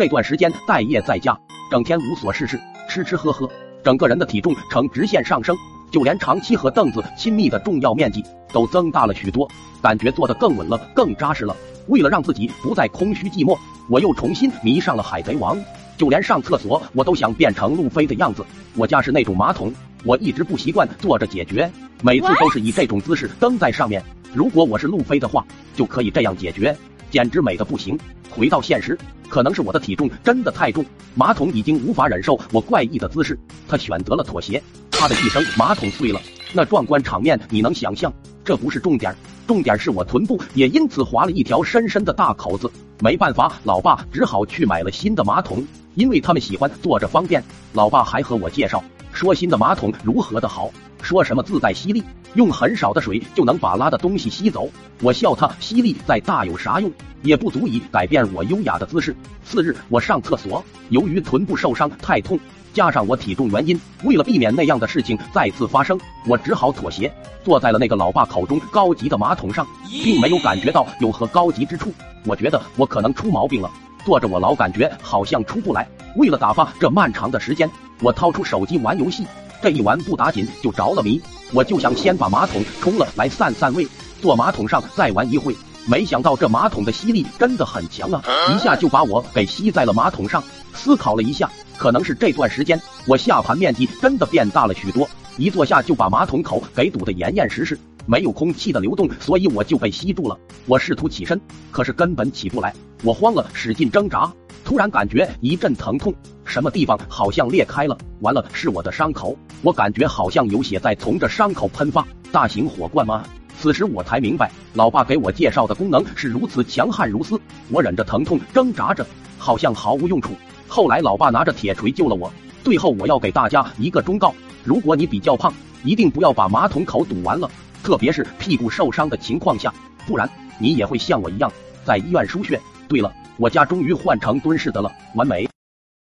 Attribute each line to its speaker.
Speaker 1: 这段时间待业在家，整天无所事事，吃吃喝喝，整个人的体重呈直线上升，就连长期和凳子亲密的重要面积都增大了许多，感觉坐得更稳了，更扎实了。为了让自己不再空虚寂寞，我又重新迷上了海贼王。就连上厕所，我都想变成路飞的样子。我家是那种马桶，我一直不习惯坐着解决，每次都是以这种姿势蹬在上面。如果我是路飞的话，就可以这样解决，简直美的不行。回到现实，可能是我的体重真的太重，马桶已经无法忍受我怪异的姿势，他选择了妥协。啪的一声，马桶碎了，那壮观场面你能想象？这不是重点，重点是我臀部也因此划了一条深深的大口子。没办法，老爸只好去买了新的马桶。因为他们喜欢坐着方便，老爸还和我介绍说新的马桶如何的好，说什么自带吸力，用很少的水就能把拉的东西吸走。我笑他吸力再大有啥用，也不足以改变我优雅的姿势。次日我上厕所，由于臀部受伤太痛，加上我体重原因，为了避免那样的事情再次发生，我只好妥协，坐在了那个老爸口中高级的马桶上，并没有感觉到有何高级之处。我觉得我可能出毛病了。坐着我老感觉好像出不来。为了打发这漫长的时间，我掏出手机玩游戏。这一玩不打紧就着了迷。我就想先把马桶冲了来散散味，坐马桶上再玩一会。没想到这马桶的吸力真的很强啊，一下就把我给吸在了马桶上。思考了一下，可能是这段时间我下盘面积真的变大了许多，一坐下就把马桶口给堵得严严实实，没有空气的流动，所以我就被吸住了。我试图起身，可是根本起不来。我慌了，使劲挣扎，突然感觉一阵疼痛，什么地方好像裂开了。完了，是我的伤口，我感觉好像有血在从这伤口喷发。大型火罐吗？此时我才明白，老爸给我介绍的功能是如此强悍如斯。我忍着疼痛挣扎着，好像毫无用处。后来老爸拿着铁锤救了我。最后我要给大家一个忠告：如果你比较胖，一定不要把马桶口堵完了，特别是屁股受伤的情况下，不然你也会像我一样在医院输血。对了，我家终于换成蹲式的了，完美。